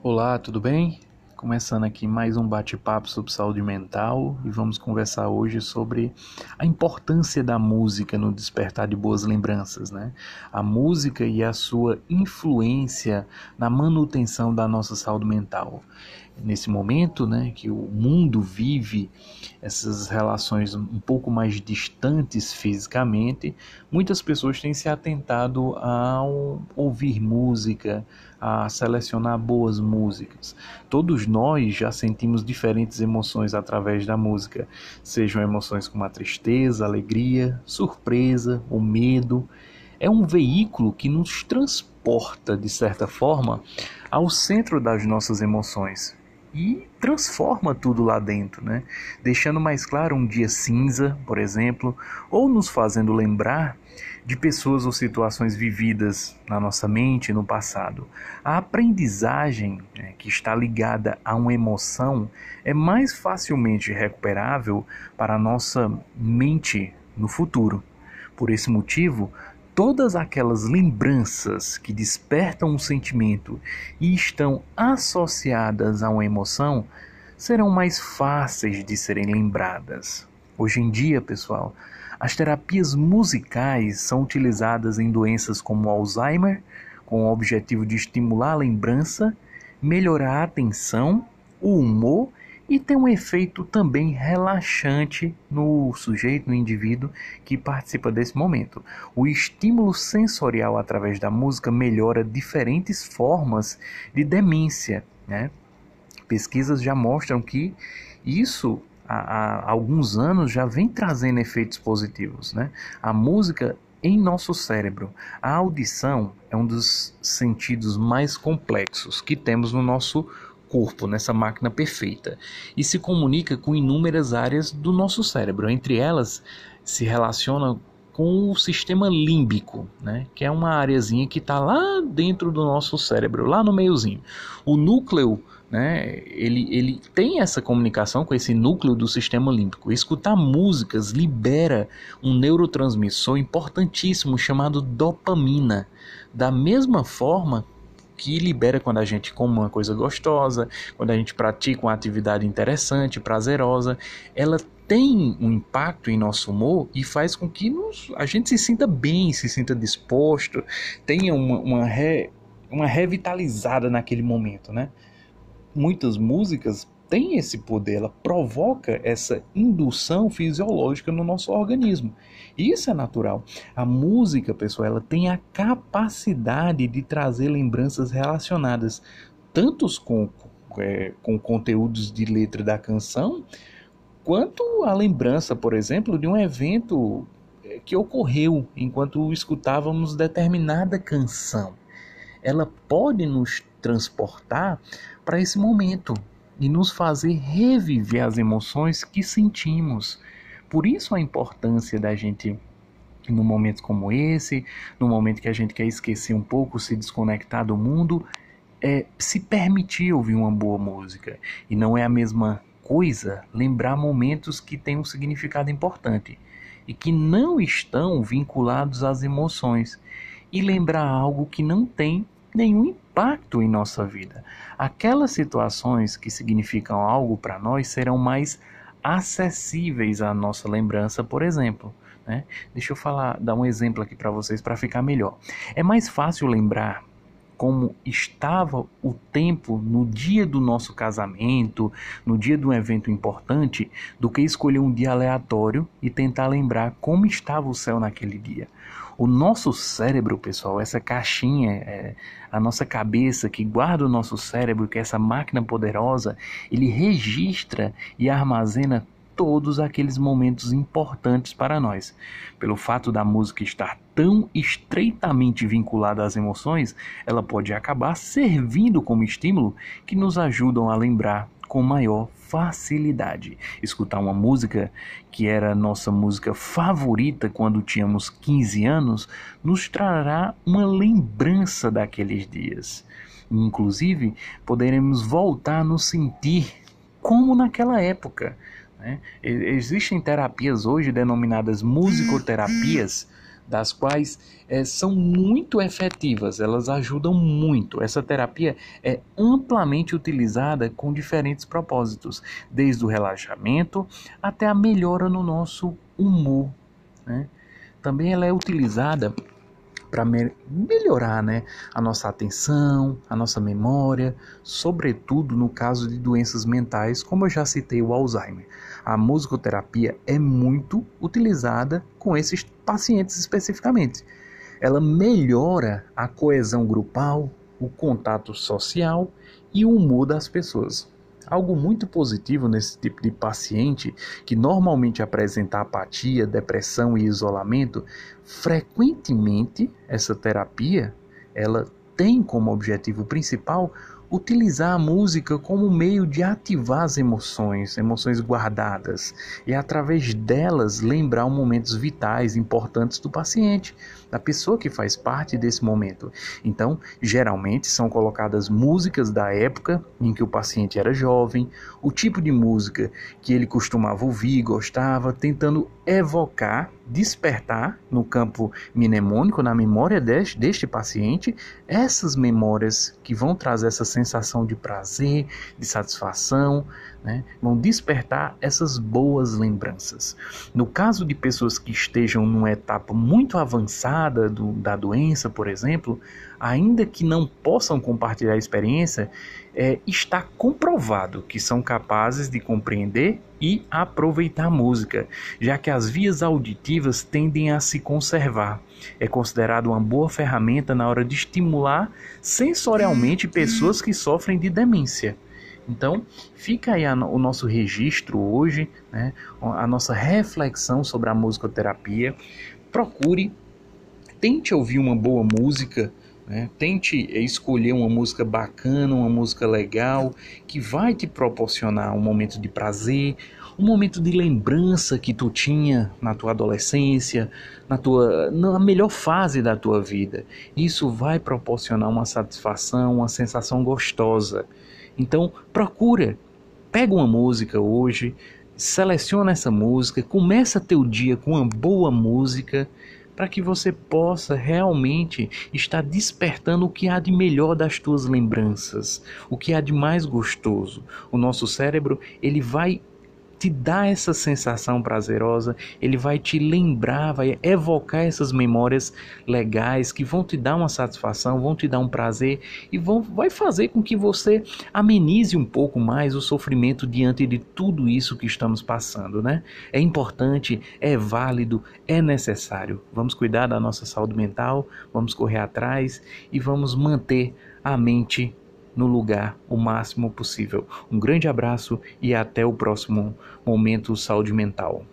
Olá, tudo bem? Começando aqui mais um bate-papo sobre saúde mental e vamos conversar hoje sobre a importância da música no despertar de boas lembranças, né? A música e a sua influência na manutenção da nossa saúde mental. Nesse momento, né, que o mundo vive essas relações um pouco mais distantes fisicamente, muitas pessoas têm se atentado a ouvir música, a selecionar boas músicas. Todos nós já sentimos diferentes emoções através da música, sejam emoções como a tristeza, a alegria, surpresa, o medo. É um veículo que nos transporta, de certa forma, ao centro das nossas emoções e transforma tudo lá dentro, né? Deixando mais claro um dia cinza, por exemplo, ou nos fazendo lembrar de pessoas ou situações vividas na nossa mente no passado. A aprendizagem né, que está ligada a uma emoção é mais facilmente recuperável para a nossa mente no futuro. Por esse motivo, todas aquelas lembranças que despertam um sentimento e estão associadas a uma emoção serão mais fáceis de serem lembradas. Hoje em dia, pessoal, as terapias musicais são utilizadas em doenças como Alzheimer, com o objetivo de estimular a lembrança, melhorar a atenção, o humor e tem um efeito também relaxante no sujeito, no indivíduo que participa desse momento. O estímulo sensorial através da música melhora diferentes formas de demência. Né? Pesquisas já mostram que isso há, há alguns anos já vem trazendo efeitos positivos. Né? A música em nosso cérebro. A audição é um dos sentidos mais complexos que temos no nosso corpo, nessa máquina perfeita, e se comunica com inúmeras áreas do nosso cérebro. Entre elas, se relaciona com o sistema límbico, né? que é uma areazinha que está lá dentro do nosso cérebro, lá no meiozinho. O núcleo, né? ele, ele tem essa comunicação com esse núcleo do sistema límbico. Escutar músicas libera um neurotransmissor importantíssimo chamado dopamina. Da mesma forma que libera quando a gente come uma coisa gostosa, quando a gente pratica uma atividade interessante, prazerosa, ela tem um impacto em nosso humor e faz com que nos, a gente se sinta bem, se sinta disposto, tenha uma, uma, re, uma revitalizada naquele momento, né? Muitas músicas têm esse poder, ela provoca essa indução fisiológica no nosso organismo. Isso é natural. A música, pessoal, ela tem a capacidade de trazer lembranças relacionadas tantos com, é, com conteúdos de letra da canção, quanto a lembrança, por exemplo, de um evento é, que ocorreu enquanto escutávamos determinada canção. Ela pode nos transportar para esse momento e nos fazer reviver as emoções que sentimos. Por isso a importância da gente num momento como esse, no momento que a gente quer esquecer um pouco, se desconectar do mundo, é se permitir ouvir uma boa música. E não é a mesma coisa lembrar momentos que têm um significado importante e que não estão vinculados às emoções e lembrar algo que não tem nenhum impacto em nossa vida. Aquelas situações que significam algo para nós serão mais acessíveis à nossa lembrança, por exemplo. Né? Deixa eu falar, dar um exemplo aqui para vocês para ficar melhor. É mais fácil lembrar como estava o tempo no dia do nosso casamento, no dia de um evento importante, do que escolher um dia aleatório e tentar lembrar como estava o céu naquele dia. O nosso cérebro, pessoal, essa caixinha, é, a nossa cabeça que guarda o nosso cérebro, que é essa máquina poderosa, ele registra e armazena todos aqueles momentos importantes para nós. Pelo fato da música estar tão estreitamente vinculada às emoções, ela pode acabar servindo como estímulo que nos ajudam a lembrar com maior facilidade. Escutar uma música que era nossa música favorita quando tínhamos 15 anos nos trará uma lembrança daqueles dias. Inclusive, poderemos voltar a nos sentir como naquela época. Né? Existem terapias hoje denominadas musicoterapias, das quais é, são muito efetivas, elas ajudam muito. Essa terapia é amplamente utilizada com diferentes propósitos, desde o relaxamento até a melhora no nosso humor. Né? Também ela é utilizada para me melhorar né, a nossa atenção, a nossa memória, sobretudo no caso de doenças mentais, como eu já citei o Alzheimer. A musicoterapia é muito utilizada com esses pacientes especificamente. Ela melhora a coesão grupal, o contato social e o humor das pessoas. Algo muito positivo nesse tipo de paciente, que normalmente apresenta apatia, depressão e isolamento, frequentemente essa terapia, ela tem como objetivo principal utilizar a música como meio de ativar as emoções, emoções guardadas, e através delas lembrar momentos vitais importantes do paciente, da pessoa que faz parte desse momento. Então, geralmente são colocadas músicas da época em que o paciente era jovem, o tipo de música que ele costumava ouvir, gostava, tentando evocar, despertar no campo mnemônico, na memória deste, deste paciente, essas memórias que vão trazer essa sensação de prazer, de satisfação, né? vão despertar essas boas lembranças. No caso de pessoas que estejam numa etapa muito avançada do, da doença, por exemplo, ainda que não possam compartilhar a experiência, é, está comprovado que são capazes de compreender e aproveitar a música, já que as vias auditivas tendem a se conservar. É considerado uma boa ferramenta na hora de estimular sensorialmente pessoas que sofrem de demência. Então, fica aí a, o nosso registro hoje, né, a nossa reflexão sobre a musicoterapia. Procure, tente ouvir uma boa música, né, tente escolher uma música bacana, uma música legal, que vai te proporcionar um momento de prazer, um momento de lembrança que tu tinha na tua adolescência, na tua na melhor fase da tua vida. Isso vai proporcionar uma satisfação, uma sensação gostosa. Então, procura, pega uma música hoje, seleciona essa música, começa teu dia com uma boa música, para que você possa realmente estar despertando o que há de melhor das tuas lembranças, o que há de mais gostoso. O nosso cérebro, ele vai te dá essa sensação prazerosa, ele vai te lembrar, vai evocar essas memórias legais que vão te dar uma satisfação, vão te dar um prazer e vão vai fazer com que você amenize um pouco mais o sofrimento diante de tudo isso que estamos passando, né? É importante, é válido, é necessário. Vamos cuidar da nossa saúde mental, vamos correr atrás e vamos manter a mente no lugar o máximo possível. Um grande abraço e até o próximo momento saúde mental.